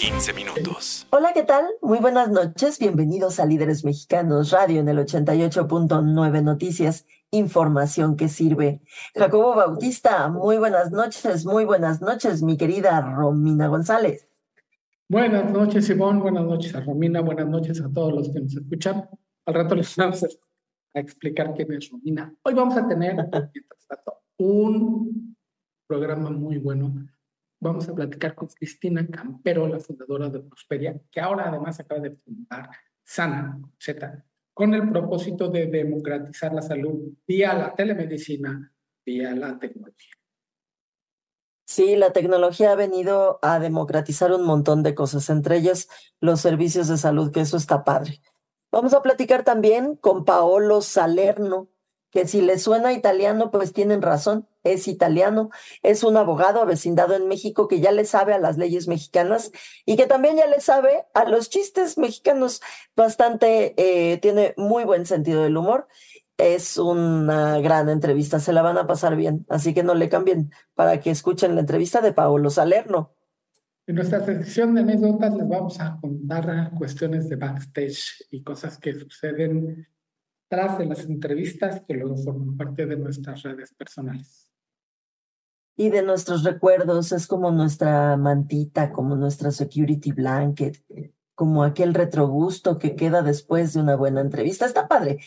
15 minutos. Hola, ¿qué tal? Muy buenas noches. Bienvenidos a Líderes Mexicanos Radio en el 88.9 Noticias. Información que sirve. Jacobo Bautista, muy buenas noches, muy buenas noches, mi querida Romina González. Buenas noches, Ivonne. Buenas noches a Romina. Buenas noches a todos los que nos escuchan. Al rato les vamos a explicar quién es Romina. Hoy vamos a tener, mientras tanto, un programa muy bueno vamos a platicar con Cristina Campero, la fundadora de Prosperia, que ahora además acaba de fundar Sana Z, con el propósito de democratizar la salud vía la telemedicina, vía la tecnología. Sí, la tecnología ha venido a democratizar un montón de cosas, entre ellas los servicios de salud, que eso está padre. Vamos a platicar también con Paolo Salerno, que si le suena italiano, pues tienen razón, es italiano, es un abogado avecindado en México que ya le sabe a las leyes mexicanas y que también ya le sabe a los chistes mexicanos, bastante, eh, tiene muy buen sentido del humor. Es una gran entrevista, se la van a pasar bien, así que no le cambien para que escuchen la entrevista de Paolo Salerno. En nuestra sección de anécdotas les vamos a contar cuestiones de backstage y cosas que suceden tras de las entrevistas que luego forman parte de nuestras redes personales. Y de nuestros recuerdos, es como nuestra mantita, como nuestra security blanket, como aquel retrogusto que queda después de una buena entrevista. Está padre.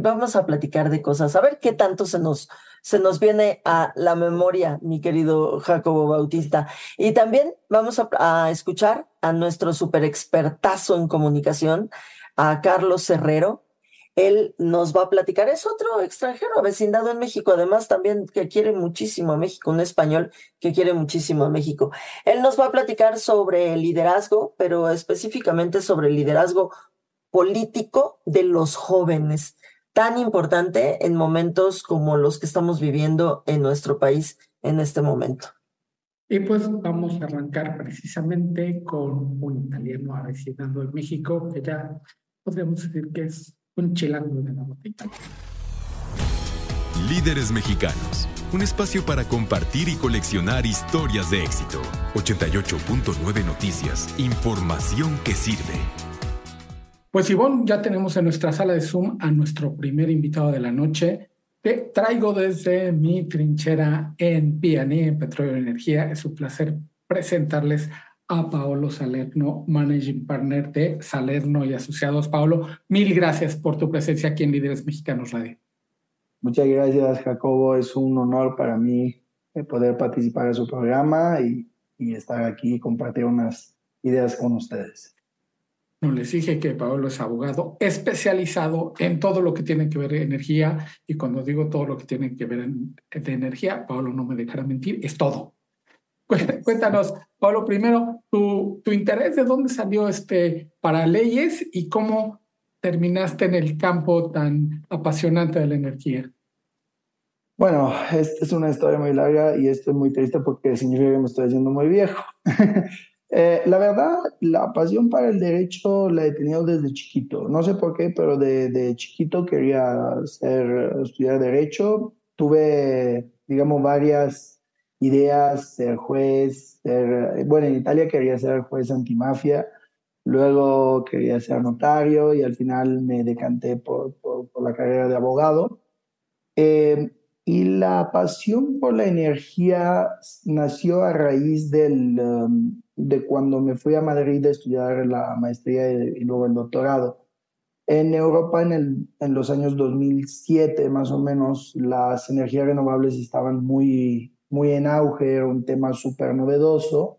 Vamos a platicar de cosas, a ver qué tanto se nos, se nos viene a la memoria, mi querido Jacobo Bautista. Y también vamos a, a escuchar a nuestro super expertazo en comunicación, a Carlos Herrero, él nos va a platicar. Es otro extranjero avecindado en México, además también que quiere muchísimo a México, un español que quiere muchísimo a México. Él nos va a platicar sobre liderazgo, pero específicamente sobre el liderazgo político de los jóvenes, tan importante en momentos como los que estamos viviendo en nuestro país en este momento. Y pues vamos a arrancar precisamente con un italiano avecinado en México, que ya podemos decir que es un chilango de la botita. Líderes mexicanos. Un espacio para compartir y coleccionar historias de éxito. 88.9 Noticias. Información que sirve. Pues Ivonne, ya tenemos en nuestra sala de Zoom a nuestro primer invitado de la noche. Te traigo desde mi trinchera en PNE, en Petróleo y Energía. Es un placer presentarles a Paolo Salerno, Managing Partner de Salerno y Asociados. Paolo, mil gracias por tu presencia aquí en Líderes Mexicanos Radio. Muchas gracias, Jacobo. Es un honor para mí eh, poder participar en su programa y, y estar aquí y compartir unas ideas con ustedes. No, les dije que Paolo es abogado especializado en todo lo que tiene que ver con energía y cuando digo todo lo que tiene que ver en, de energía, Paolo no me dejará mentir, es todo. Cuéntanos, Pablo, primero, tu, tu interés, ¿de dónde salió este para leyes y cómo terminaste en el campo tan apasionante de la energía? Bueno, es, es una historia muy larga y estoy muy triste porque significa que me estoy haciendo muy viejo. eh, la verdad, la pasión para el derecho la he tenido desde chiquito. No sé por qué, pero de, de chiquito quería estudiar derecho. Tuve, digamos, varias ideas, ser juez, ser, bueno, en Italia quería ser juez antimafia, luego quería ser notario y al final me decanté por, por, por la carrera de abogado. Eh, y la pasión por la energía nació a raíz del, um, de cuando me fui a Madrid a estudiar la maestría y, y luego el doctorado. En Europa, en, el, en, los años 2007 más o menos, las energías renovables estaban muy, muy en auge, era un tema súper novedoso.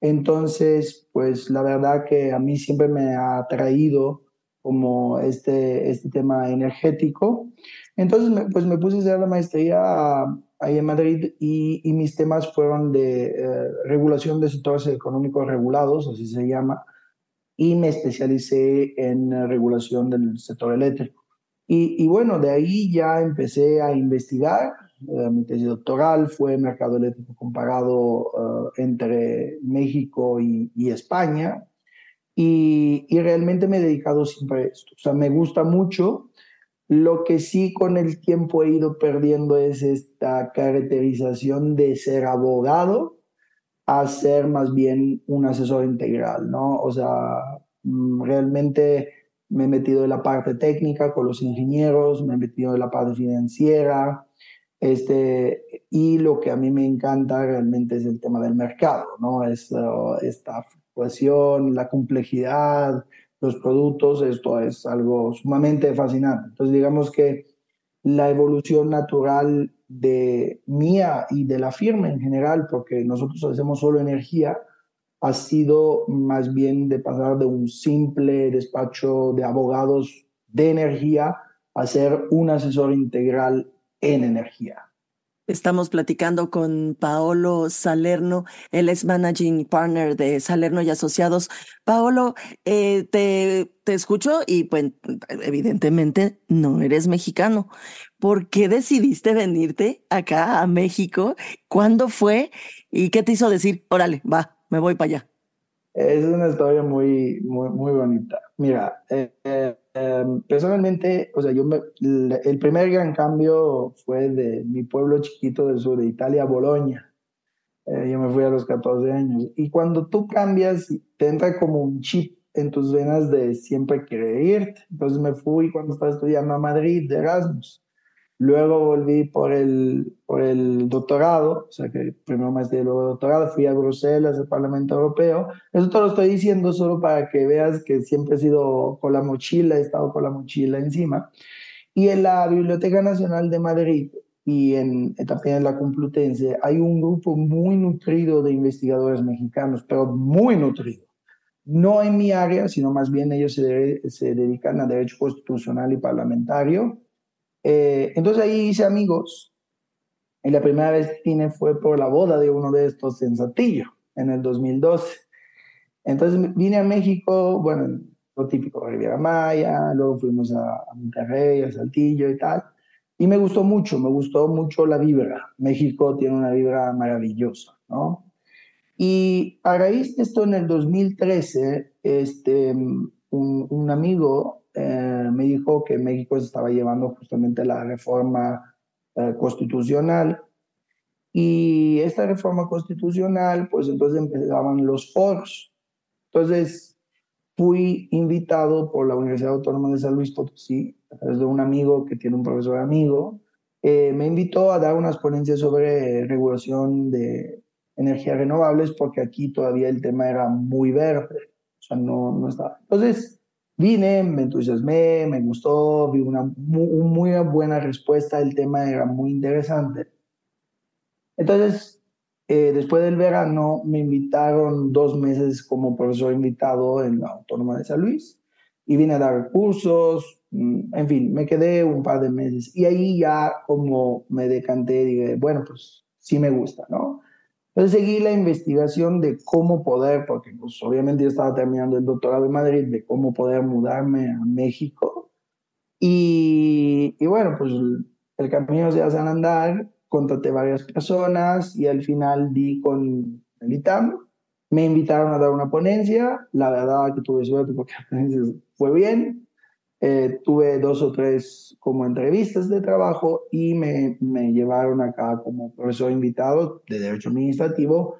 Entonces, pues la verdad que a mí siempre me ha atraído como este, este tema energético. Entonces, pues me puse a hacer la maestría ahí en Madrid y, y mis temas fueron de eh, regulación de sectores económicos regulados, así se llama, y me especialicé en regulación del sector eléctrico. Y, bueno, de ahí ya empecé a investigar. Eh, mi tesis doctoral fue mercado eléctrico comparado eh, entre México y, España. Y, y, realmente me he dedicado siempre a esto. O sea, me gusta mucho. Lo que sí con el tiempo he ido perdiendo es esta caracterización de ser abogado a ser más bien un asesor integral, ¿no? O sea, mm, realmente me he metido en la parte técnica con los ingenieros, me he metido en la parte financiera, este, y lo que a mí me encanta realmente es el tema del mercado, ¿no? Es, uh, esta fluctuación, la complejidad, los productos, esto es algo sumamente fascinante. Entonces, digamos que la evolución natural de mía y de la firma en general, porque nosotros hacemos solo energía, ha sido más bien de pasar de un simple despacho de abogados de energía a ser un asesor integral en energía. Estamos platicando con Paolo Salerno, él es Managing Partner de Salerno y Asociados. Paolo, eh, te, te escucho y pues evidentemente no eres mexicano. ¿Por qué decidiste venirte acá a México? ¿Cuándo fue? ¿Y qué te hizo decir, órale, va, me voy para allá. Es una historia muy, muy, muy bonita. Mira, eh, eh, em, personalmente, o sea, yo el primer gran cambio fue de mi pueblo chiquito del sur de Italia, Bolonia. Eh, yo me fui a los 14 años. Y cuando tú cambias, te entra como un chip en tus venas de siempre querer irte. Entonces me fui cuando estaba estudiando a Madrid de Erasmus. Luego volví por el, por el doctorado, o sea que primero maestría y luego doctorado, fui a Bruselas, al Parlamento Europeo. Eso te lo estoy diciendo solo para que veas que siempre he sido con la mochila, he estado con la mochila encima. Y en la Biblioteca Nacional de Madrid y en, también en la Complutense hay un grupo muy nutrido de investigadores mexicanos, pero muy nutrido. No en mi área, sino más bien ellos se, se dedican a derecho constitucional y parlamentario eh, entonces ahí hice amigos. Y la primera vez que vine fue por la boda de uno de estos en Saltillo, en el 2012. Entonces vine a México, bueno, lo típico, Riviera Maya, luego fuimos a, Monterrey, a Saltillo y tal. Y me gustó mucho, me gustó mucho la vibra. México tiene una vibra maravillosa, ¿no? Y a raíz de esto, en el 2013, este, un amigo eh, me dijo que México estaba llevando justamente la reforma eh, constitucional y esta reforma constitucional, pues entonces empezaban los foros. Entonces fui invitado por la Universidad Autónoma de San Luis Potosí, a través de un amigo que tiene un profesor amigo, eh, me invitó a dar unas ponencias sobre regulación de energías renovables porque aquí todavía el tema era muy verde, o sea, no, no estaba. Entonces, Vine, me entusiasmé, me gustó, vi una muy, buena respuesta, el tema era muy interesante. Entonces, eh, después del verano me invitaron dos meses como profesor invitado en la Autónoma de San Luis y vine a dar cursos, mm, en fin, me quedé un par de meses y ahí ya como me decanté, dije, bueno, pues sí me gusta, ¿no? Entonces seguí la investigación de cómo poder, porque pues, obviamente yo estaba terminando el doctorado en Madrid, de cómo poder mudarme a México. Y, y bueno, pues el camino se hace andar, contraté varias personas y al final di con el ITAM. Me invitaron a dar una ponencia, la verdad que tuve suerte porque la ponencia fue bien, eh, tuve dos o tres como entrevistas de trabajo y me, me llevaron acá como profesor invitado de Derecho Administrativo,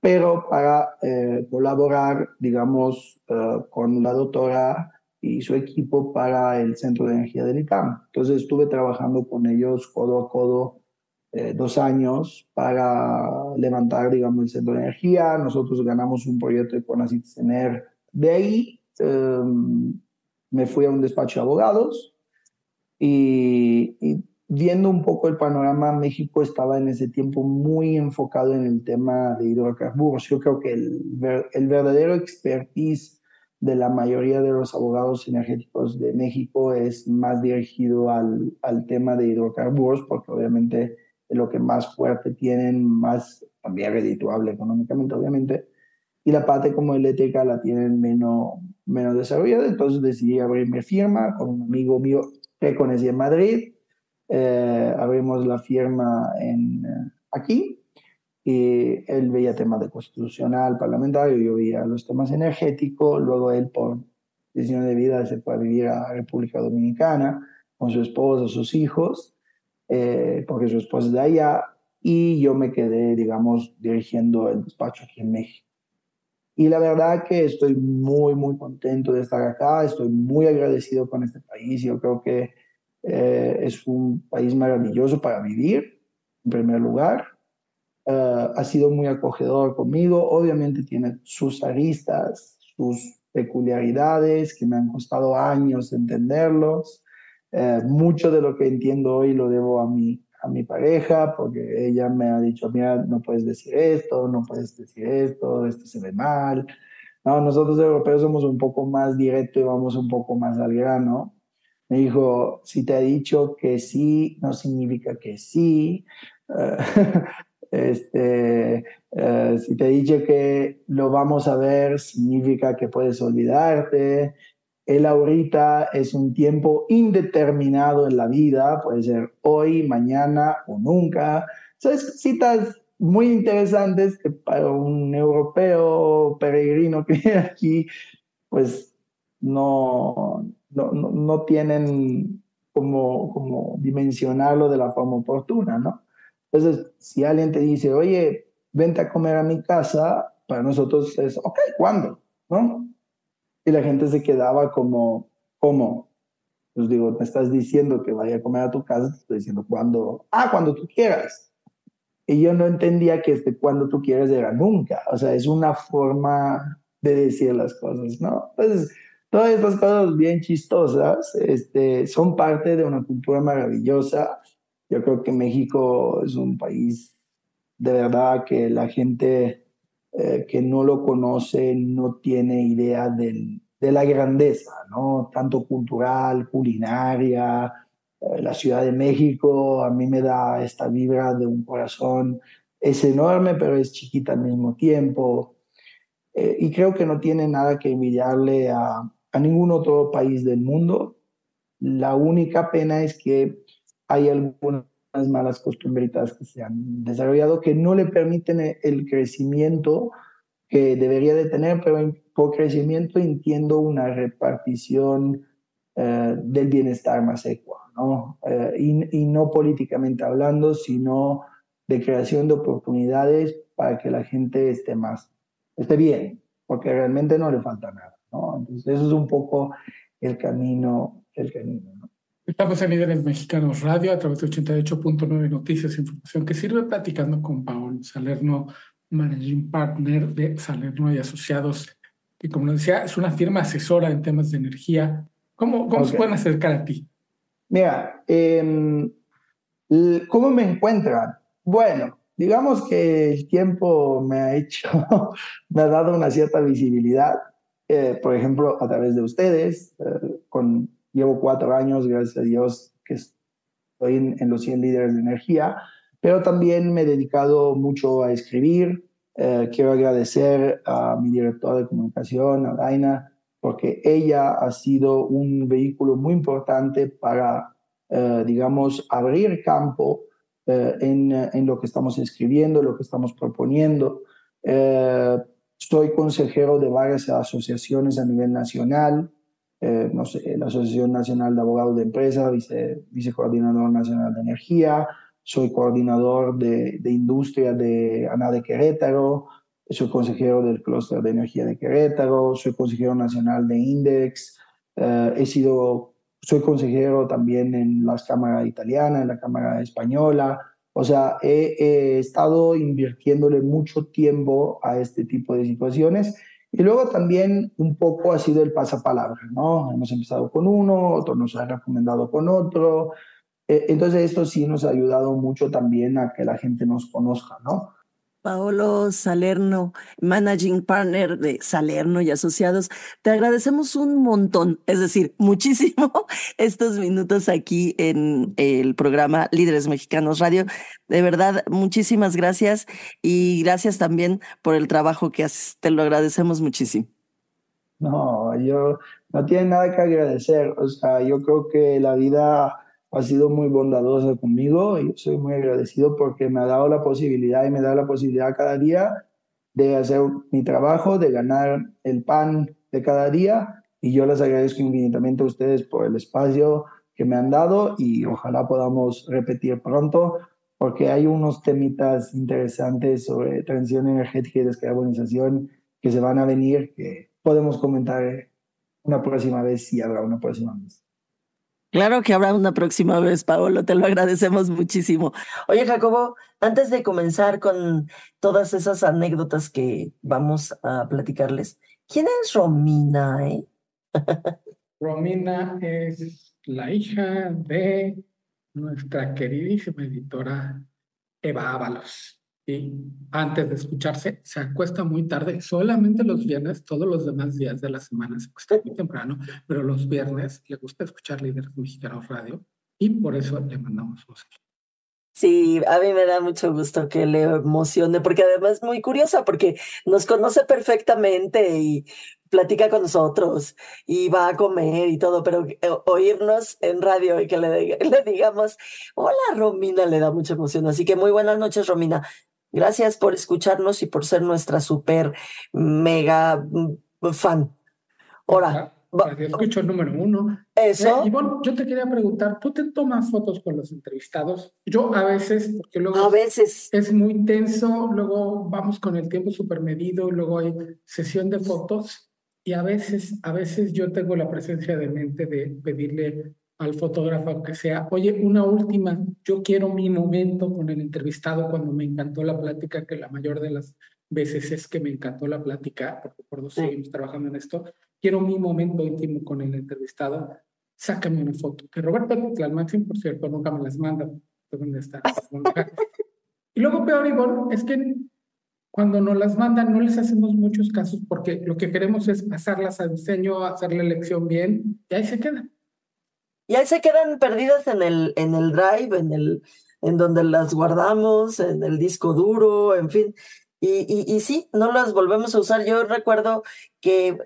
pero para eh, colaborar, digamos, eh, con la doctora y su equipo para el Centro de Energía del ICAM. Entonces estuve trabajando con ellos codo a codo dos años para levantar, digamos, el Centro de Energía. Nosotros ganamos un proyecto de CONACYT De ahí em, me fui a un despacho de abogados y, viendo un poco el panorama, México estaba en ese tiempo muy enfocado en el tema de hidrocarburos. Yo creo que el, el verdadero expertise de la mayoría de los abogados energéticos de México es más dirigido al, al tema de hidrocarburos, porque obviamente es lo que más fuerte tienen, más también redituable económicamente, obviamente, y la parte como eléctrica la tienen menos, menos desarrollada, entonces decidí abrir mi firma con un amigo mío te conocí en Madrid, eh, abrimos la firma en, eh, aquí y él veía temas de constitucional, parlamentario, yo veía los temas energéticos, luego él por decisión de vida se fue a vivir a República Dominicana con su esposa, sus hijos, eh, porque su esposa es de allá, y yo me quedé, digamos, dirigiendo el despacho aquí en México. Y la verdad que estoy muy, muy contento de estar acá, estoy muy agradecido con este país, yo creo que eh, es un país maravilloso para vivir, en primer lugar. Uh, ha sido muy acogedor conmigo, obviamente tiene sus aristas, sus peculiaridades que me han costado años entenderlos. Uh, mucho de lo que entiendo hoy lo debo a mi, a mi pareja, porque ella me ha dicho, mira, no puedes decir esto, no puedes decir esto, esto se ve mal. No, nosotros europeos somos un poco más directos y vamos un poco más al grano me dijo, si te ha dicho que sí, no significa que sí. este, uh, si te he dicho que lo vamos a ver, significa que puedes olvidarte. El ahorita es un tiempo indeterminado en la vida, puede ser hoy, mañana o nunca. Son citas muy interesantes que para un europeo peregrino que viene aquí, pues no, no, no, tienen como, como dimensionarlo de la forma oportuna, ¿no? Entonces, si alguien te dice, oye, vente a comer a mi casa, para nosotros es, ok, ¿cuándo? ¿No? Y la gente se quedaba como, ¿cómo? Pues digo, me estás diciendo que vaya a comer a tu casa, te estoy diciendo, ¿cuándo? Ah, cuando tú quieras. Y yo no entendía que este cuando tú quieras era nunca. O sea, es una forma de decir las cosas, ¿no? Entonces, Todas estas cosas bien chistosas este, son parte de una cultura maravillosa. Yo creo que México es un país de verdad que la gente eh, que no lo conoce no tiene idea de la grandeza, ¿no? Tanto cultural, culinaria. Eh, la Ciudad de México a mí me da esta vibra de un corazón. Es enorme, pero es chiquita al mismo tiempo. Eh, y creo que no tiene nada que envidiarle a, a ningún otro país del mundo. La única pena es que hay algunas malas costumbritas que se han desarrollado que no le permiten el crecimiento que debería de tener, pero por crecimiento entiendo una repartición eh, del bienestar más ecua, ¿no? Eh, y, y no políticamente hablando, sino de creación de oportunidades para que la gente esté más, esté bien, porque realmente no le falta nada. Entonces, eso es un poco el camino, el camino, ¿no? Estamos en Líderes Mexicanos Radio a través de 88.9 Noticias e Información que sirve platicando con Paul Salerno, Managing Partner de Salerno y Asociados, que como decía, es una firma asesora en temas de energía. ¿Cómo, cómo se pueden acercar a ti? Mira, eh, ¿cómo me encuentran? Bueno, digamos que el tiempo me ha hecho, me ha dado una cierta visibilidad. Eh, por ejemplo, a través de ustedes. Eh, con, llevo cuatro años, gracias a Dios, que estoy en, los 100 líderes de energía, pero también me he dedicado mucho a escribir. Eh, quiero agradecer a mi director de comunicación, a Daina, porque ella ha sido un vehículo muy importante para, digamos, abrir campo en, en, lo que estamos escribiendo, lo que estamos proponiendo. Soy consejero de varias asociaciones a nivel nacional, eh, no sé, la Asociación Nacional de Abogados de Empresas, vice, vicecoordinador nacional de energía, soy coordinador de, de industria de ANA de Querétaro, soy consejero del clúster de energía de Querétaro, soy consejero nacional de Index, eh, he sido, soy consejero también en la Cámara Italiana, en la Cámara Española, o sea, he, estado invirtiéndole mucho tiempo a este tipo de situaciones. Y luego también un poco ha sido el pasapalabra, ¿no? Hemos empezado con uno, otro nos ha recomendado con otro. E, entonces esto sí nos ha ayudado mucho también a que la gente nos conozca, ¿no? Paolo Salerno, Managing Partner de Salerno y Asociados. Te agradecemos un montón, es decir, muchísimo estos minutos aquí en el programa Líderes Mexicanos Radio. De verdad, muchísimas gracias y gracias también por el trabajo que haces. Te lo agradecemos muchísimo. No, yo no tienen nada que agradecer. O sea, yo creo que la vida ha sido muy bondadosa conmigo y yo soy muy agradecido porque me ha dado la posibilidad y me da la posibilidad cada día de hacer mi trabajo, de ganar el pan de cada día y yo les agradezco infinitamente a ustedes por el espacio que me han dado y ojalá podamos repetir pronto porque hay unos temitas interesantes sobre transición energética y descarbonización que se van a venir que podemos comentar una próxima vez si habrá una próxima vez. Claro que habrá una próxima vez, Paolo, te lo agradecemos muchísimo. Oye, Jacobo, antes de comenzar con todas esas anécdotas que vamos a platicarles, ¿quién es Romina? Eh? Romina es la hija de nuestra queridísima editora Eva Ábalos y antes de escucharse, se acuesta muy tarde, solamente los viernes, todos los demás días de la semana se acuesta muy temprano, pero los viernes le gusta escuchar Líderes Mexicanos Radio y por eso le mandamos un Sí, a mí me da mucho gusto que le emocione, porque además es muy curiosa, porque nos conoce perfectamente y platica con nosotros y va a comer y todo, pero eh, oírnos en radio y que le, le digamos, hola Romina, le da mucha emoción. Así que muy buenas noches, Romina. Gracias por escucharnos y por ser nuestra super mega mm, fan. Ahora. Escucho el número uno. Eso. Eh, yo te quería preguntar, ¿tú te tomas fotos con los entrevistados? Yo a veces, porque luego a veces. es muy tenso, luego vamos con el tiempo súper medido, luego hay sesión de fotos y a veces, a veces yo tengo la presencia de mente de pedirle al fotógrafo que sea, oye, una última, yo quiero mi momento con el entrevistado cuando me encantó la plática, que la mayor de las veces es que me encantó la plática, porque por dos seguimos trabajando en esto, quiero mi momento íntimo con el entrevistado, sácame una foto. Que Roberto Máximo, por cierto, nunca me las manda, ¿dónde está? y luego peor, Ivonne, es que cuando nos las mandan no les hacemos muchos casos porque lo que queremos es pasarlas a diseño, hacer la elección bien, y ahí se quedan. Y ahí se quedan perdidas en el, en el drive, en, el, en donde las guardamos, en el disco duro, en fin. Y, y, y, sí, no las volvemos a usar. Yo recuerdo que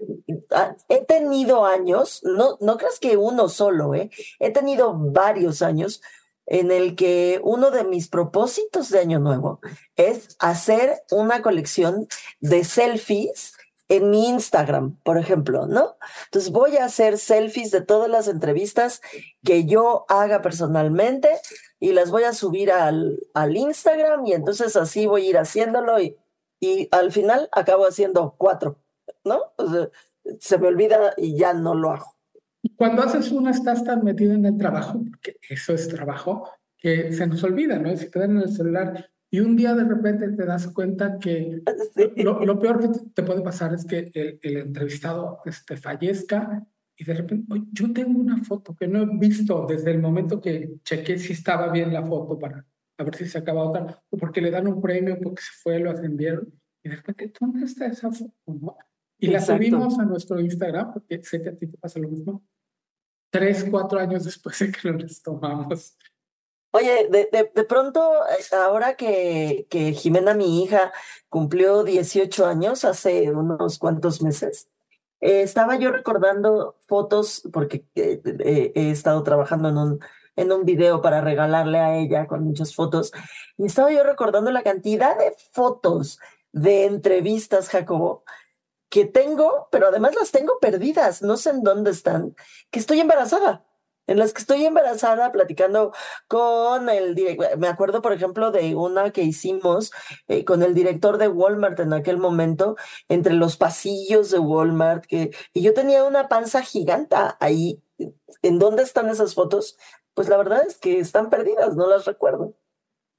ah, he tenido años, no, no creas que uno solo, ¿eh? he tenido varios años en el que uno de mis propósitos de Año Nuevo es hacer una colección de selfies en mi Instagram, por ejemplo, ¿no? Entonces voy a hacer selfies de todas las entrevistas que yo haga personalmente y las voy a subir al, al Instagram y entonces así voy a ir haciéndolo y, y al final acabo haciendo cuatro, ¿no? se me olvida y ya no lo hago. Cuando haces una estás tan metido en el trabajo, porque eso es trabajo, que se nos olvida, ¿no? Si te dan en el celular y un día de repente te das cuenta que lo, peor que te puede pasar es que el, el entrevistado este, fallezca y de repente, yo tengo una foto que no he visto desde el momento que chequé si estaba bien la foto para a ver si se acaba otra, o porque le dan un premio, porque se fue, lo ascendieron, y de repente, ¿dónde está esa foto? Y la subimos a nuestro Instagram, porque sé que a ti te pasa lo mismo, tres, cuatro años después de que nos tomamos. Oye, de, de, pronto, eh, ahora que, Jimena, mi hija, cumplió 18 años hace unos cuantos meses, eh, estaba yo recordando fotos, porque eh, he estado trabajando en un, en un video para regalarle a ella con muchas fotos, y estaba yo recordando la cantidad de fotos de entrevistas, Jacobo, que tengo, pero además las tengo perdidas, no sé en dónde están, que estoy embarazada en las que estoy embarazada platicando con el director. Me acuerdo, por ejemplo, de una que hicimos eh, con el director de Walmart en aquel momento, entre los pasillos de Walmart, que, y yo tenía una panza giganta ahí. ¿En dónde están esas fotos? Pues la verdad es que están perdidas, no las recuerdo.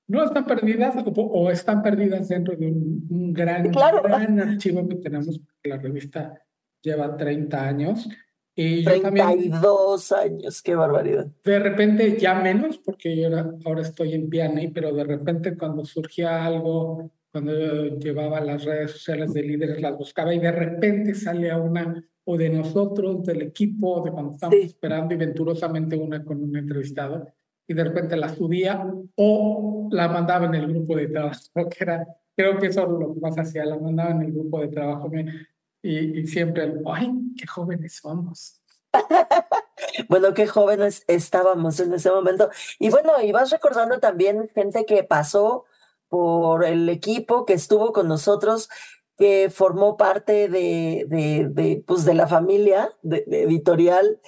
No están perdidas o, están perdidas dentro de un, gran, gran archivo que tenemos, la revista lleva 30 años y 32 años, qué barbaridad. De repente ya menos, porque yo ahora, estoy en Piane, pero de repente cuando surgía algo, cuando llevaba las redes sociales de líderes, las buscaba y de repente sale una o de nosotros, del equipo, de cuando estamos esperando y venturosamente una con un entrevistado, y de repente la subía o la mandaba en el grupo de trabajo, que era, creo que eso es lo que más hacía, la mandaba en el grupo de trabajo. Me, y, siempre, ¡ay, qué jóvenes somos! bueno, qué jóvenes estábamos en ese momento. Y bueno, y vas recordando también gente que pasó por el equipo, que estuvo con nosotros, que formó parte de, de, de pues de la familia editorial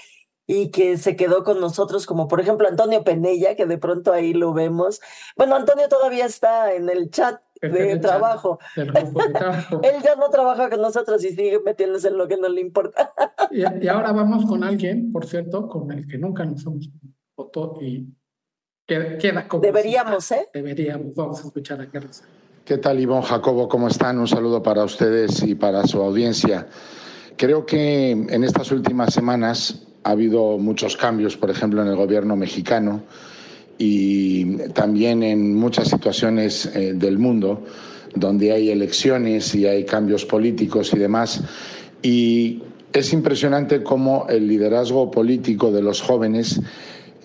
y que se quedó con nosotros, como por ejemplo Antonio Penella, que de pronto ahí lo vemos. Bueno, Antonio todavía está en el chat de trabajo. Él ya no trabaja con nosotros y sigue metiéndose en lo que no le importa. y, ahora vamos con alguien, por cierto, con el que nunca nos hemos foto y queda, como. Deberíamos, ¿eh? Deberíamos. Vamos a escuchar a Carlos. ¿Qué tal, Ivonne Jacobo? ¿Cómo están? Un saludo para ustedes y para su audiencia. Creo que en estas últimas semanas ha habido muchos cambios, por ejemplo, en el gobierno mexicano y también en muchas situaciones eh, del mundo donde hay elecciones y hay cambios políticos y demás. Y es impresionante cómo el liderazgo político de los jóvenes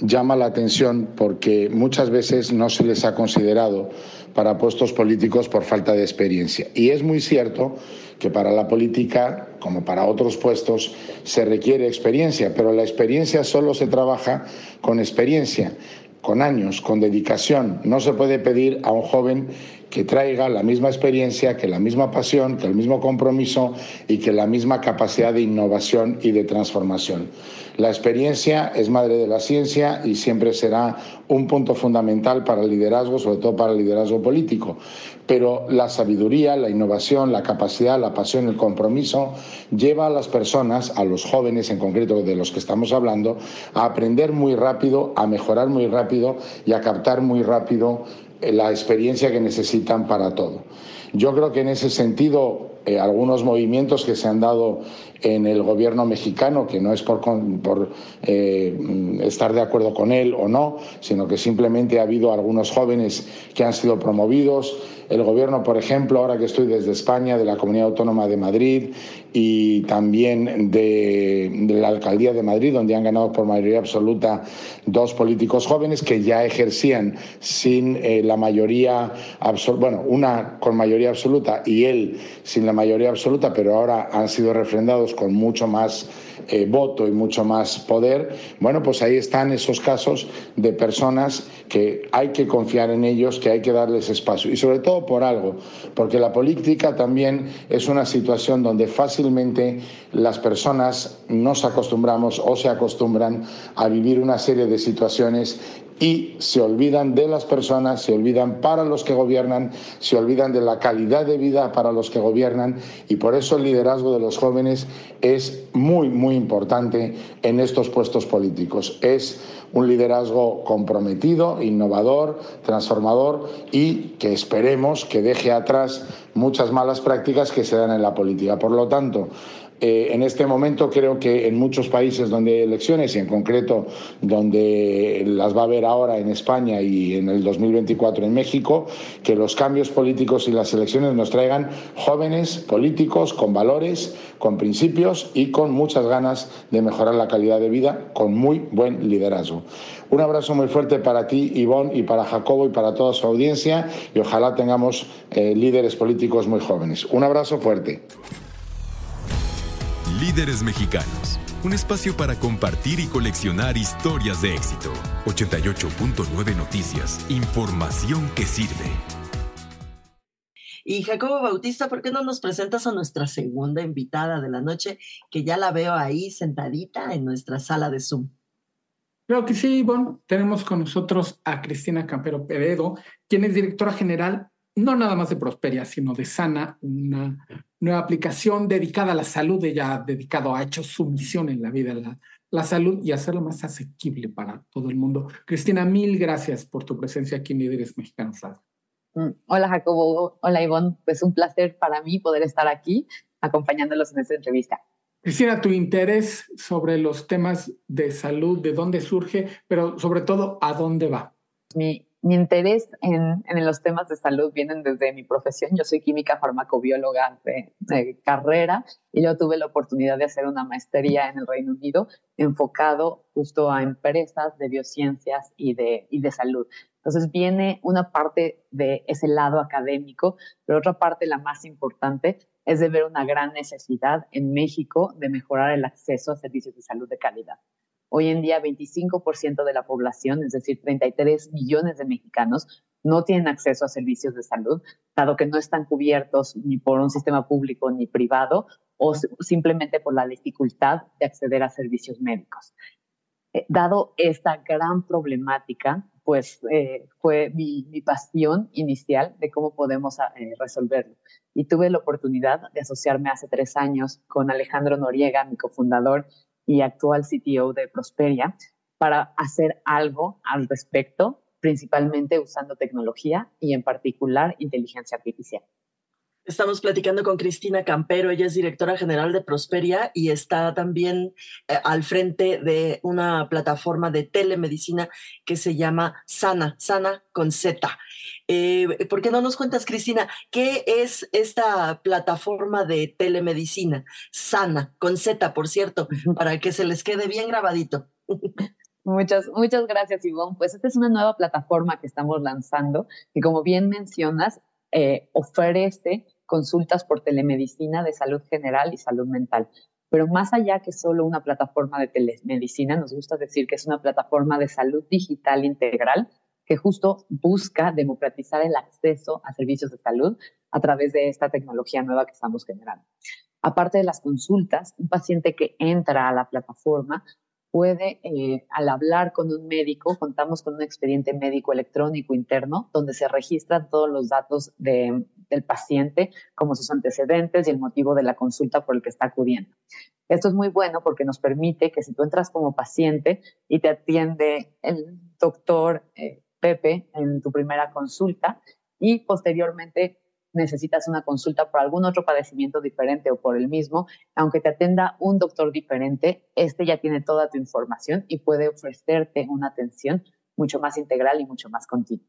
llama la atención porque muchas veces no se les ha considerado para puestos políticos por falta de experiencia. Y es muy cierto que para la política, como para otros puestos, se requiere experiencia, pero la experiencia solo se trabaja con experiencia con años, con dedicación. No se puede pedir a un joven que traiga la misma experiencia, que la misma pasión, que el mismo compromiso y que la misma capacidad de innovación y de transformación. La experiencia es madre de la ciencia y siempre será un punto fundamental para el liderazgo, sobre todo para el liderazgo político. Pero la sabiduría, la innovación, la capacidad, la pasión, el compromiso lleva a las personas, a los jóvenes en concreto de los que estamos hablando, a aprender muy rápido, a mejorar muy rápido y a captar muy rápido eh, la experiencia que necesitan para todo. Yo creo que en ese sentido eh, algunos movimientos que se han dado en el gobierno mexicano, que no es por, eh, estar de acuerdo con él o no, sino que simplemente ha habido algunos jóvenes que han sido promovidos. El gobierno, por ejemplo, ahora que estoy desde España, de la Comunidad Autónoma de Madrid y también de, la Alcaldía de Madrid, donde han ganado por mayoría absoluta dos políticos jóvenes que ya ejercían sin eh, la mayoría absoluta, bueno, una con mayoría absoluta y él sin la mayoría absoluta, pero ahora han sido refrendados con mucho más eh, voto y mucho más poder, bueno, pues ahí están esos casos de personas que hay que confiar en ellos, que hay que darles espacio. Y sobre todo por algo, porque la política también es una situación donde fácilmente las personas nos acostumbramos o se acostumbran a vivir una serie de situaciones y se olvidan de las personas, se olvidan para los que gobiernan, se olvidan de la calidad de vida para los que gobiernan y por eso el liderazgo de los jóvenes es muy, muy importante en estos puestos políticos. Es un liderazgo comprometido, innovador, transformador y que esperemos que deje atrás muchas malas prácticas que se dan en la política. Por lo tanto, eh, en este momento creo que en muchos países donde hay elecciones y en concreto donde las va a haber ahora en España y en el 2024 en México, que los cambios políticos y las elecciones nos traigan jóvenes políticos con valores, con principios y con muchas ganas de mejorar la calidad de vida, con muy buen liderazgo. Un abrazo muy fuerte para ti, Ivonne, y para Jacobo y para toda su audiencia y ojalá tengamos eh, líderes políticos muy jóvenes. Un abrazo fuerte. Líderes Mexicanos, un espacio para compartir y coleccionar historias de éxito. 88.9 Noticias, información que sirve. Y Jacobo Bautista, ¿por qué no nos presentas a nuestra segunda invitada de la noche, que ya la veo ahí sentadita en nuestra sala de Zoom? Creo que sí, bueno, tenemos con nosotros a Cristina Campero Peredo, quien es directora general no nada más de Prosperia, sino de Sana, una nueva aplicación dedicada a la salud. Ella ha dedicado, ha hecho su misión en la vida, la, la salud y hacerlo más asequible para todo el mundo. Cristina, mil gracias por tu presencia aquí en Líderes Mexicanos mm, Hola Jacobo, hola Ivonne, pues un placer para mí poder estar aquí acompañándolos en esta entrevista. Cristina, tu interés sobre los temas de salud, de dónde surge, pero sobre todo, ¿a dónde va? Mi mi interés en, los temas de salud vienen desde mi profesión. Yo soy química farmacobióloga de, carrera y yo tuve la oportunidad de hacer una maestría en el Reino Unido enfocado justo a empresas de biociencias y de, y de salud. Entonces viene una parte de ese lado académico, pero otra parte, la más importante, es de ver una gran necesidad en México de mejorar el acceso a servicios de salud de calidad. Hoy en día, 25% de la población, es decir, 33 millones de mexicanos, no tienen acceso a servicios de salud, dado que no están cubiertos ni por un sistema público ni privado o simplemente por la dificultad de acceder a servicios médicos. Eh, dado esta gran problemática, pues eh, fue mi, pasión inicial de cómo podemos eh, resolverlo. Y tuve la oportunidad de asociarme hace tres años con Alejandro Noriega, mi cofundador y actual CTO de Prosperia, para hacer algo al respecto principalmente usando tecnología y en particular inteligencia artificial. Estamos platicando con Cristina Campero, ella es directora general de Prosperia y está también eh, al frente de una plataforma de telemedicina que se llama Sana, Sana con Z. Eh, ¿Por qué no nos cuentas, Cristina, qué es esta plataforma de telemedicina? Sana, con Z, por cierto, para que se les quede bien grabadito. Muchas, muchas gracias, Ivonne. Pues esta es una nueva plataforma que estamos lanzando, que como bien mencionas, eh, ofrece consultas por telemedicina de salud general y salud mental. Pero más allá que solo una plataforma de telemedicina, nos gusta decir que es una plataforma de salud digital integral que justo busca democratizar el acceso a servicios de salud a través de esta tecnología nueva que estamos generando. Aparte de las consultas, un paciente que entra a la plataforma puede, eh, al hablar con un médico, contamos con un expediente médico electrónico interno donde se registran todos los datos del paciente, como sus antecedentes y el motivo de la consulta por el que está acudiendo. Esto es muy bueno porque nos permite que si tú entras como paciente y te atiende el doctor eh, Pepe en tu primera consulta y posteriormente necesitas una consulta por algún otro padecimiento diferente o por el mismo, aunque te atenda un doctor diferente, este ya tiene toda tu información y puede ofrecerte una atención mucho más integral y mucho más continua.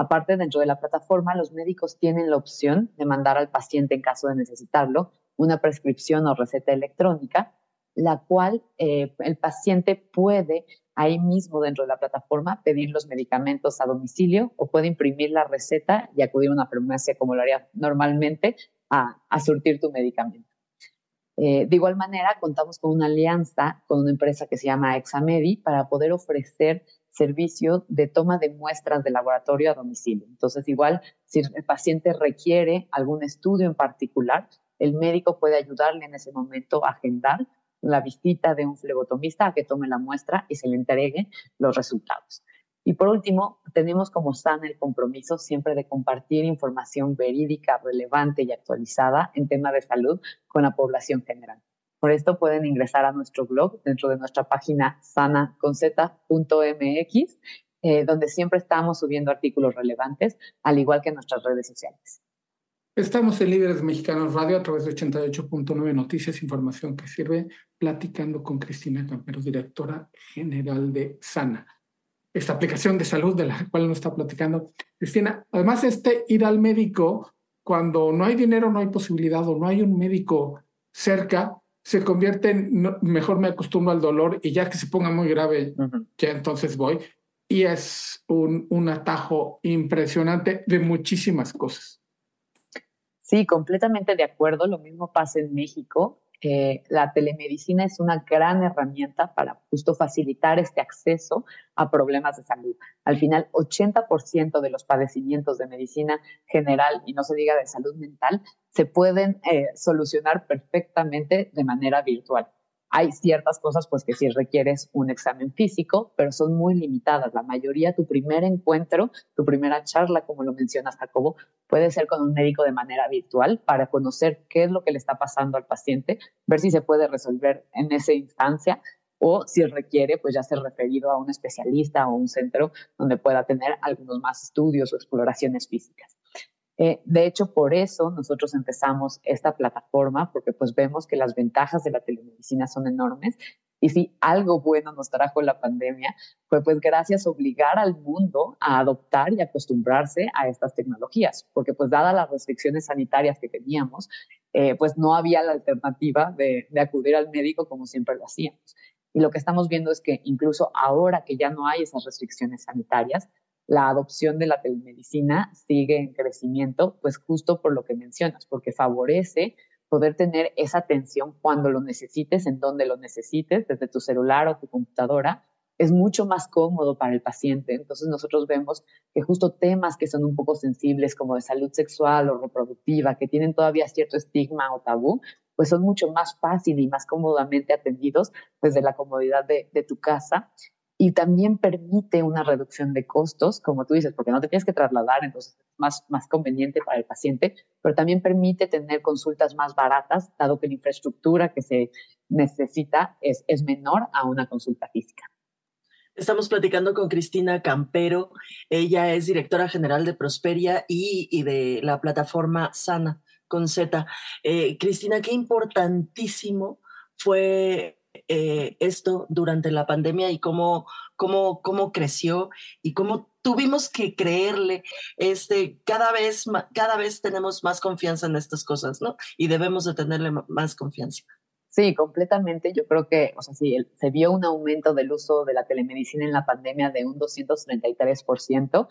Aparte, dentro de la plataforma, los médicos tienen la opción de mandar al paciente, en caso de necesitarlo, una prescripción o receta electrónica, la cual eh, el paciente puede ahí mismo dentro de la plataforma pedir los medicamentos a domicilio o puede imprimir la receta y acudir a una farmacia como lo haría normalmente a, surtir tu medicamento. Eh, de igual manera, contamos con una alianza con una empresa que se llama Examedi para poder ofrecer servicios de toma de muestras de laboratorio a domicilio. Entonces, igual, si el paciente requiere algún estudio en particular, el médico puede ayudarle en ese momento a agendar la visita de un flebotomista a que tome la muestra y se le entregue los resultados. Y por último, tenemos como SAN el compromiso siempre de compartir información verídica, relevante y actualizada en tema de salud con la población general. Por esto pueden ingresar a nuestro blog dentro de nuestra página sanaconzeta.mx, eh, donde siempre estamos subiendo artículos relevantes, al igual que nuestras redes sociales. Estamos en Líderes Mexicanos Radio a través de 88.9 Noticias, información que sirve, platicando con Cristina Campero, directora general de Sana, esta aplicación de salud de la cual nos está platicando Cristina. Además, este ir al médico cuando no hay dinero, no hay posibilidad o no hay un médico cerca, se convierte en, mejor me acostumbro al dolor y ya que se ponga muy grave, ya entonces voy. Y es un, un atajo impresionante de muchísimas cosas. Sí, completamente de acuerdo. Lo mismo pasa en México. Eh, la telemedicina es una gran herramienta para justo facilitar este acceso a problemas de salud. Al final, 80% de los padecimientos de medicina general y no se diga de salud mental se pueden eh, solucionar perfectamente de manera virtual. Hay ciertas cosas pues que sí requieres un examen físico, pero son muy limitadas. La mayoría, tu primer encuentro, tu primera charla, como lo mencionas Jacobo, puede ser con un médico de manera virtual para conocer qué es lo que le está pasando al paciente, ver si se puede resolver en esa instancia o si requiere, pues ya ser referido a un especialista o un centro donde pueda tener algunos más estudios o exploraciones físicas. Eh, de hecho, por eso nosotros empezamos esta plataforma, porque pues vemos que las ventajas de la telemedicina son enormes. Y si algo bueno nos trajo la pandemia, fue pues gracias a obligar al mundo a adoptar y acostumbrarse a estas tecnologías, porque pues dadas las restricciones sanitarias que teníamos, eh, pues no había la alternativa de, de acudir al médico como siempre lo hacíamos. Y lo que estamos viendo es que incluso ahora que ya no hay esas restricciones sanitarias, la adopción de la telemedicina sigue en crecimiento, pues justo por lo que mencionas, porque favorece poder tener esa atención cuando lo necesites, en donde lo necesites, desde tu celular o tu computadora, es mucho más cómodo para el paciente. Entonces nosotros vemos que justo temas que son un poco sensibles como de salud sexual o reproductiva, que tienen todavía cierto estigma o tabú, pues son mucho más fácil y más cómodamente atendidos desde la comodidad de, de tu casa y también permite una reducción de costos, como tú dices, porque no te tienes que trasladar, entonces es más, más conveniente para el paciente, pero también permite tener consultas más baratas, dado que la infraestructura que se necesita es, es menor a una consulta física. Estamos platicando con Cristina Campero. Ella es directora general de Prosperia y, y de la plataforma Sana con Z. Eh, Cristina, qué importantísimo fue eh, esto durante la pandemia y cómo, cómo, cómo creció y cómo tuvimos que creerle. Este, cada, vez, cada vez tenemos más confianza en estas cosas, ¿no? Y debemos de tenerle más confianza. Sí, completamente. Yo creo que, o sea, sí, se vio un aumento del uso de la telemedicina en la pandemia de un 233%.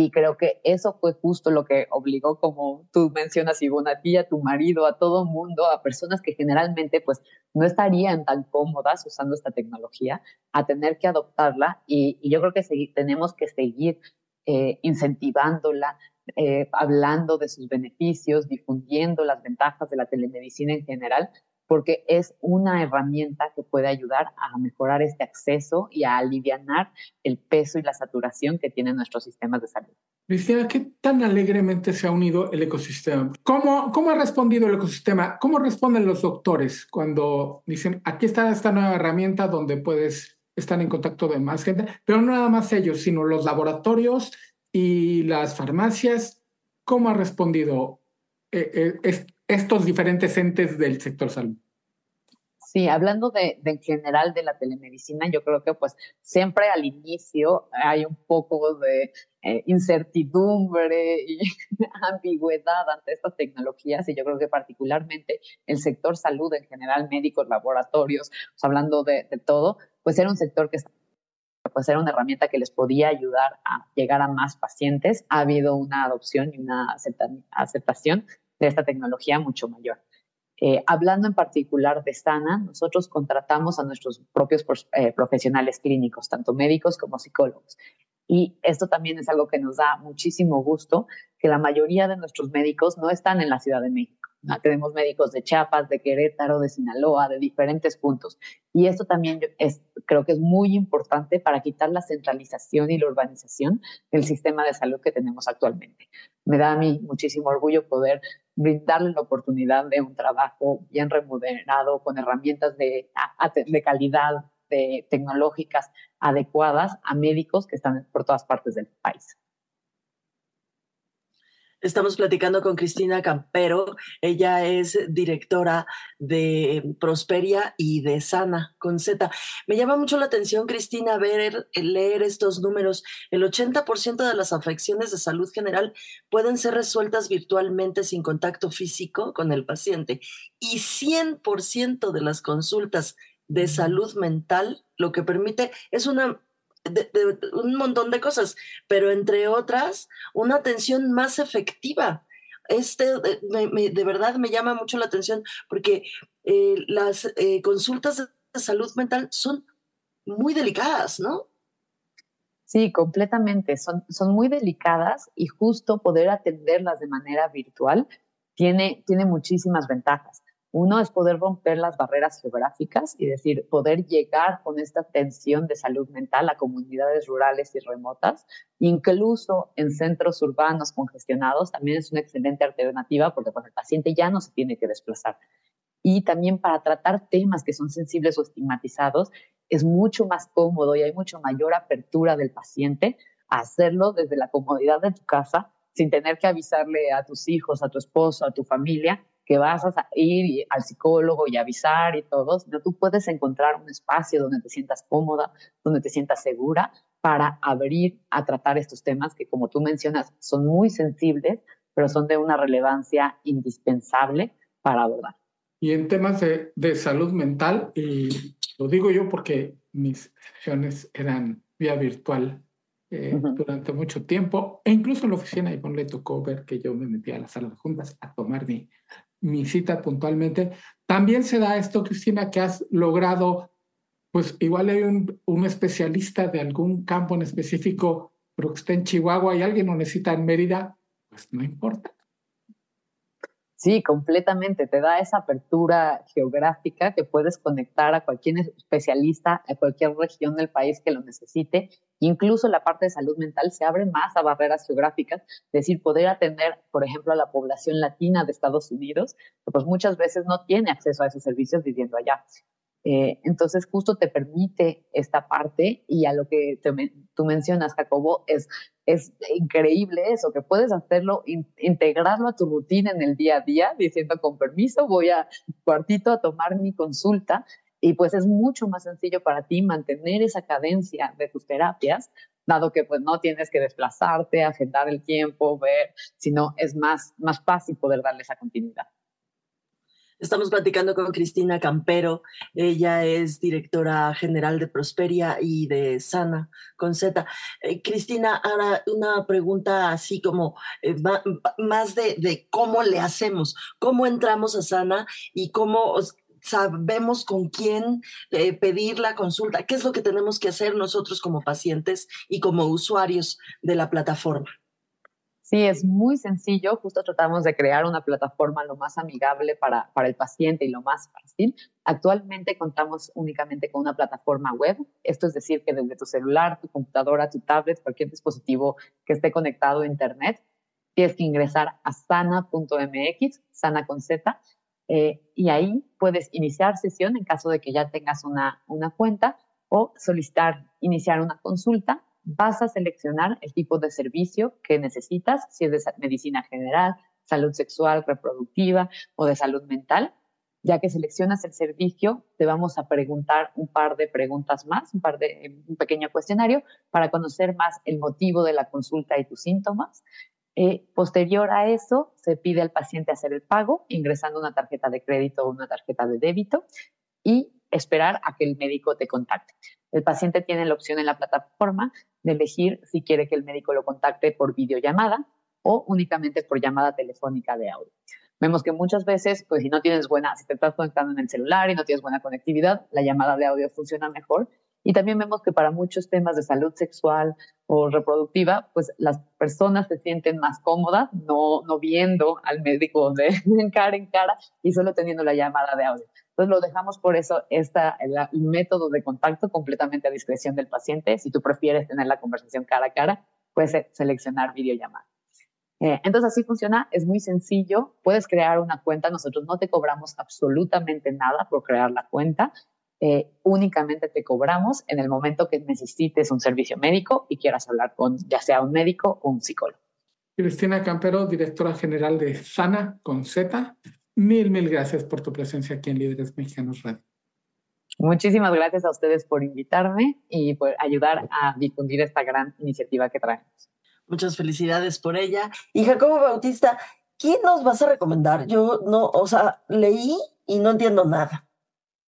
Y creo que eso fue justo lo que obligó, como tú mencionas, Ivonne, a ti, a tu marido, a todo mundo, a personas que generalmente pues no estarían tan cómodas usando esta tecnología, a tener que adoptarla. Y, yo creo que tenemos que seguir eh, incentivándola, eh, hablando de sus beneficios, difundiendo las ventajas de la telemedicina en general, porque es una herramienta que puede ayudar a mejorar este acceso y a aliviar el peso y la saturación que tienen nuestros sistemas de salud. Cristina, ¿qué tan alegremente se ha unido el ecosistema? ¿Cómo, ¿Cómo ha respondido el ecosistema? ¿Cómo responden los doctores cuando dicen, aquí está esta nueva herramienta donde puedes estar en contacto de más gente? Pero no nada más ellos, sino los laboratorios y las farmacias. ¿Cómo ha respondido eh, eh, estos diferentes entes del sector salud. Sí, hablando de, en general de la telemedicina, yo creo que pues siempre al inicio hay un poco de eh, incertidumbre y ambigüedad ante estas tecnologías y yo creo que particularmente el sector salud en general, médicos, laboratorios, pues, hablando de, de, todo, pues era un sector que pues era una herramienta que les podía ayudar a llegar a más pacientes. Ha habido una adopción y una aceptación de esta tecnología mucho mayor. Eh, hablando en particular de Sana, nosotros contratamos a nuestros propios eh, profesionales clínicos, tanto médicos como psicólogos. Y esto también es algo que nos da muchísimo gusto, que la mayoría de nuestros médicos no están en la Ciudad de México. Tenemos médicos de Chiapas, de Querétaro, de Sinaloa, de diferentes puntos. Y esto también es, creo que es muy importante para quitar la centralización y la urbanización del sistema de salud que tenemos actualmente. Me da a mí muchísimo orgullo poder brindarle la oportunidad de un trabajo bien remunerado, con herramientas de, de calidad, de tecnológicas adecuadas a médicos que están por todas partes del país. Estamos platicando con Cristina Campero. Ella es directora de Prosperia y de Sana con Z. Me llama mucho la atención, Cristina, ver, leer estos números. El 80% de las afecciones de salud general pueden ser resueltas virtualmente sin contacto físico con el paciente y 100% de las consultas de salud mental lo que permite es una un montón de cosas, pero entre otras, una atención más efectiva. Este de verdad me llama mucho la atención porque eh, las eh, consultas de salud mental son muy delicadas, ¿no? Sí, completamente. Son, son muy delicadas y justo poder atenderlas de manera virtual tiene, tiene muchísimas ventajas. Uno es poder romper las barreras geográficas y decir, poder llegar con esta atención de salud mental a comunidades rurales y remotas, incluso en centros urbanos congestionados, también es una excelente alternativa porque pues, el paciente ya no se tiene que desplazar. Y también para tratar temas que son sensibles o estigmatizados, es mucho más cómodo y hay mucho mayor apertura del paciente a hacerlo desde la comodidad de tu casa, sin tener que avisarle a tus hijos, a tu esposo, a tu familia, que vas a ir al psicólogo y avisar y todo, sino tú puedes encontrar un espacio donde te sientas cómoda, donde te sientas segura para abrir a tratar estos temas que, como tú mencionas, son muy sensibles, pero son de una relevancia indispensable para abordar. Y en temas de, de salud mental, y lo digo yo porque mis sesiones eran vía virtual eh, durante mucho tiempo, e incluso en la oficina Ivonne le tocó ver que yo me metía a la sala de juntas a tomar mi, mi cita puntualmente. También se da esto, Cristina, que has logrado, pues igual hay un, especialista de algún campo en específico, pero que está en Chihuahua y alguien lo necesita en Mérida, pues no importa. Sí, completamente. Te da esa apertura geográfica que puedes conectar a cualquier especialista, a cualquier región del país que lo necesite. Incluso la parte de salud mental se abre más a barreras geográficas, es decir, poder atender, por ejemplo, a la población latina de Estados Unidos, que pues muchas veces no tiene acceso a esos servicios viviendo allá. Eh, entonces, justo te permite esta parte y a lo que tú mencionas, Jacobo, es, es increíble eso, que puedes hacerlo, integrarlo a tu rutina en el día a día, diciendo con permiso, voy a cuartito a tomar mi consulta y pues es mucho más sencillo para ti mantener esa cadencia de tus terapias, dado que pues no tienes que desplazarte, agendar el tiempo, ver, sino es más, más fácil poder darle esa continuidad. Estamos platicando con Cristina Campero. Ella es directora general de Prosperia y de Sana con Z. Eh, Cristina, ahora una pregunta así como eh, más de, cómo le hacemos, cómo entramos a Sana y cómo sabemos con quién eh, pedir la consulta. ¿Qué es lo que tenemos que hacer nosotros como pacientes y como usuarios de la plataforma? Sí, es muy sencillo. Justo tratamos de crear una plataforma lo más amigable para, para el paciente y lo más fácil. Actualmente contamos únicamente con una plataforma web. Esto es decir, que desde tu celular, tu computadora, tu tablet, cualquier dispositivo que esté conectado a Internet, tienes que ingresar a sana.mx, sana con Z, eh, y ahí puedes iniciar sesión en caso de que ya tengas una, una cuenta o solicitar iniciar una consulta vas a seleccionar el tipo de servicio que necesitas, si es de medicina general, salud sexual, reproductiva o de salud mental. Ya que seleccionas el servicio, te vamos a preguntar un par de preguntas más, un par de un pequeño cuestionario para conocer más el motivo de la consulta y tus síntomas. Eh, posterior a eso, se pide al paciente hacer el pago ingresando una tarjeta de crédito o una tarjeta de débito y esperar a que el médico te contacte. El paciente tiene la opción en la plataforma de elegir si quiere que el médico lo contacte por videollamada o únicamente por llamada telefónica de audio. Vemos que muchas veces, pues si no tienes buena, si te estás conectando en el celular y no tienes buena conectividad, la llamada de audio funciona mejor. Y también vemos que para muchos temas de salud sexual o reproductiva, pues las personas se sienten más cómodas no, no viendo al médico de cara en cara y solo teniendo la llamada de audio. Entonces lo dejamos por eso esta, el, método de contacto completamente a discreción del paciente. Si tú prefieres tener la conversación cara a cara, puedes seleccionar videollamada. Eh, entonces así funciona, es muy sencillo, puedes crear una cuenta, nosotros no te cobramos absolutamente nada por crear la cuenta, eh, únicamente te cobramos en el momento que necesites un servicio médico y quieras hablar con ya sea un médico o un psicólogo. Cristina Campero, directora general de Sana con Z. Mil, mil gracias por tu presencia aquí en Líderes Mexicanos Radio. Muchísimas gracias a ustedes por invitarme y por ayudar a difundir esta gran iniciativa que traemos. Muchas felicidades por ella. Y Jacobo Bautista, ¿quién nos vas a recomendar? Yo no, o sea, leí y no entiendo nada.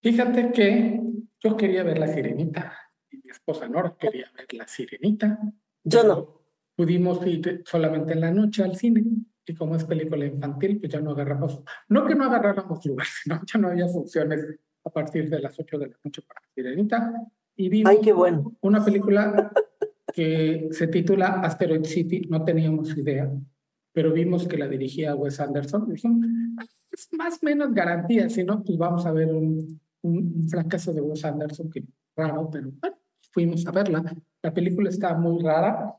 Fíjate que yo quería ver la sirenita y mi esposa Nora quería ver la sirenita. Yo no. Pudimos ir solamente en la noche al cine y como es película infantil, pues ya no agarramos, no que no agarráramos lugar, sino ya no había funciones a partir de las 8 de la noche para Sirenita. Y vimos Ay, qué bueno. una película que se titula Asteroid City, no teníamos idea, pero vimos que la dirigía Wes Anderson. Dijimos, es más o menos garantía, si no, pues vamos a ver un, un, fracaso de Wes Anderson, que raro, pero bueno, fuimos a verla. La película está muy rara,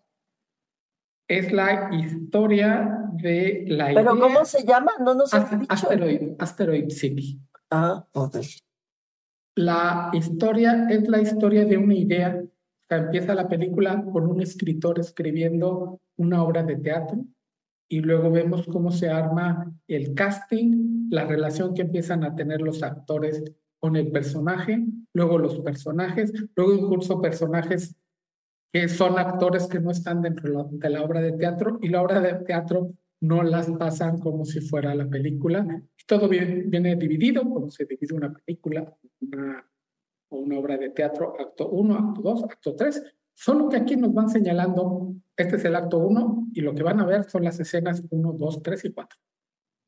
es la historia de la ¿Pero cómo se llama? No nos Asteroid, Asteroid City. Ah, ok. La historia es la historia de una idea. O sea, empieza la película con un escritor escribiendo una obra de teatro y luego vemos cómo se arma el casting, la relación que empiezan a tener los actores con el personaje, luego los personajes, luego incluso personajes que son actores que no están dentro de la obra de teatro y la obra de teatro no las pasan como si fuera la película. Todo viene, viene dividido, como se divide una película una, o una obra de teatro, acto 1, acto 2, acto 3. Solo que aquí nos van señalando, este es el acto 1 y lo que van a ver son las escenas 1, 2, 3 y 4.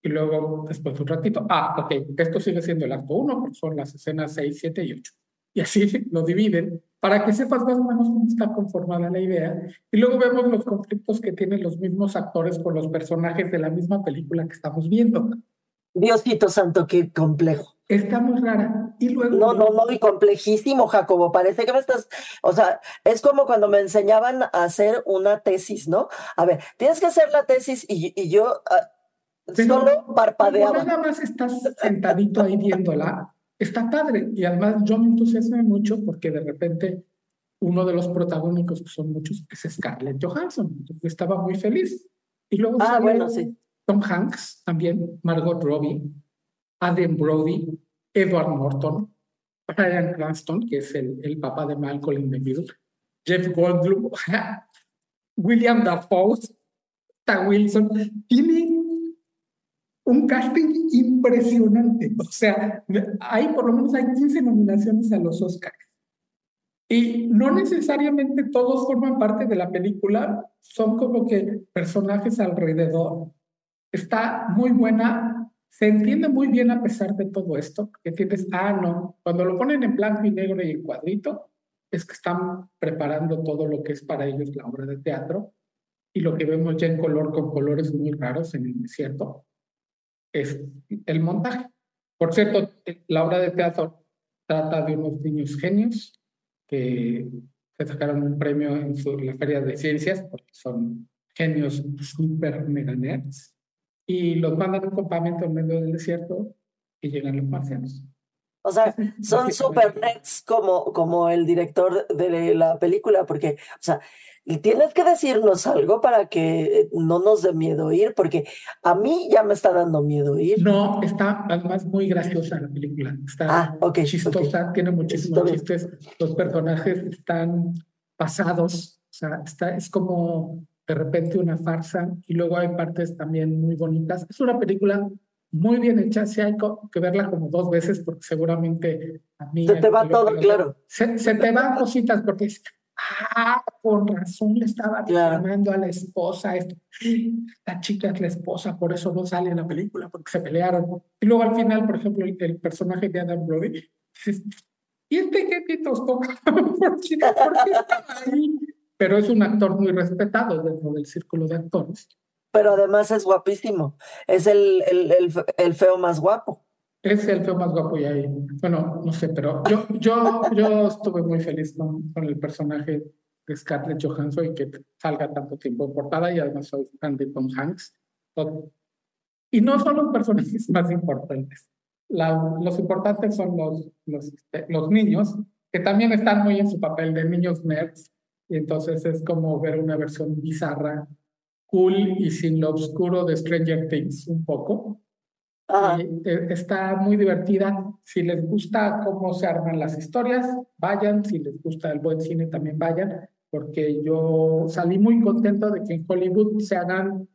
Y luego, después de un ratito, ah, ok, esto sigue siendo el acto 1 porque son las escenas 6, 7 y 8. Y así lo dividen para que sepas más o menos cómo está conformada la idea. Y luego vemos los conflictos que tienen los mismos actores con los personajes de la misma película que estamos viendo. Diosito santo, qué complejo. Está muy rara. Y luego... No, no, no, y complejísimo, Jacobo. Parece que me estás... O sea, es como cuando me enseñaban a hacer una tesis, ¿no? A ver, tienes que hacer la tesis y, y yo uh, solo parpadeaba. Nada más estás sentadito ahí viéndola. Está padre. Y además yo me entusiasmé mucho porque de repente uno de los protagónicos, que son muchos, es Scarlett Johansson. estaba muy feliz. Y luego ah, bueno, sí Tom Hanks, también Margot Robbie, Adam Brody, Edward Norton, Brian Cranston, que es el, el papá de Malcolm in the Middle, Jeff Goldblum, William Dafoe, Wilson. Tiene un casting impresionante. O sea, hay por lo menos hay 15 nominaciones a los Oscars. Y no necesariamente todos forman parte de la película, son como que personajes alrededor. Está muy buena, se entiende muy bien a pesar de todo esto, que entiendes, ah, no, cuando lo ponen en blanco y negro y en cuadrito, es que están preparando todo lo que es para ellos la obra de teatro, y lo que vemos ya en color con colores muy raros en el desierto es el montaje. Por cierto, la obra de teatro trata de unos niños genios que se sacaron un premio en la Feria de Ciencias porque son genios super mega nerds y los mandan a un campamento en medio del desierto y llegan los marcianos. O sea, son super nerds como, como el director de la película, porque, o sea, tienes que decirnos algo para que no nos dé miedo ir, porque a mí ya me está dando miedo ir. No, está además muy graciosa la película. Está ah, okay, chistosa, tiene muchísimos chistes. Los personajes están pasados, o sea, está, es como de repente una farsa y luego hay partes también muy bonitas. Es una película muy bien hecha, sí hay que verla como dos veces porque seguramente a mí... Se te va todo, claro. Se, te van cositas porque ah, con razón le estaba llamando a la esposa, esto. la chica es la esposa, por eso no sale en la película, porque se pelearon. Y luego al final, por ejemplo, el, personaje de Adam Brody, ¿y este qué pitos toca? ¿Por qué, ¿Por ahí? pero es un actor muy respetado dentro del círculo de actores. Pero además es guapísimo, es el, el, el, feo más guapo. Es el feo más guapo y ahí, bueno, no sé, pero yo, yo, yo estuve muy feliz con, con el personaje de Scarlett Johansson y que salga tanto tiempo en portada y además soy fan de Tom Hanks. Y no son los personajes más importantes. La, los importantes son los, los, este, los niños, que también están muy en su papel de niños nerds, y entonces es como ver una versión bizarra, cool y sin lo oscuro de Stranger Things un poco. Eh, está muy divertida. Si les gusta cómo se arman las historias, vayan. Si les gusta el buen cine, también vayan. Porque yo salí muy contento de que en Hollywood se hagan,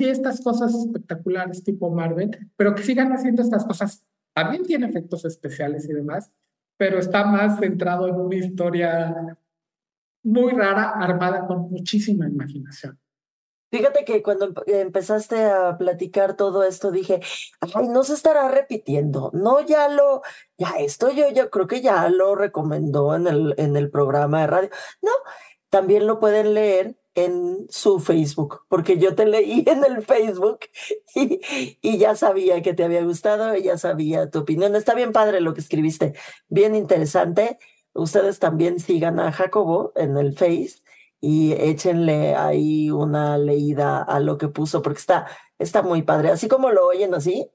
estas cosas espectaculares tipo Marvel, pero que sigan haciendo estas cosas. También tiene efectos especiales y demás, pero está más centrado en una historia muy rara, armada con muchísima imaginación. Fíjate que cuando empezaste a platicar todo esto dije, ay, no se estará repitiendo. No, ya lo, ya esto yo, yo creo que ya lo recomendó en el, en el programa de radio. No, también lo pueden leer en su Facebook, porque yo te leí en el Facebook y, y, ya sabía que te había gustado, ya sabía tu opinión. Está bien padre lo que escribiste, bien interesante ustedes también sigan a Jacobo en el Face y échenle ahí una leída a lo que puso, porque está, está muy padre. Así como lo oyen así,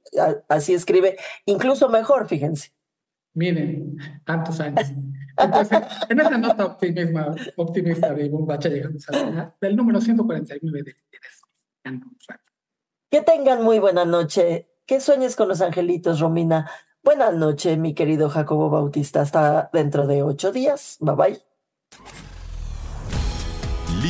así escribe, incluso mejor, fíjense. Miren, tantos años. Entonces, en esa nota optimista, optimista de Bombacha llegamos a del número 149 de Que tengan muy buena noche. Que sueñes con los angelitos, Romina. Buenas noches, mi querido Jacobo Bautista. Hasta dentro de ocho días. Bye bye.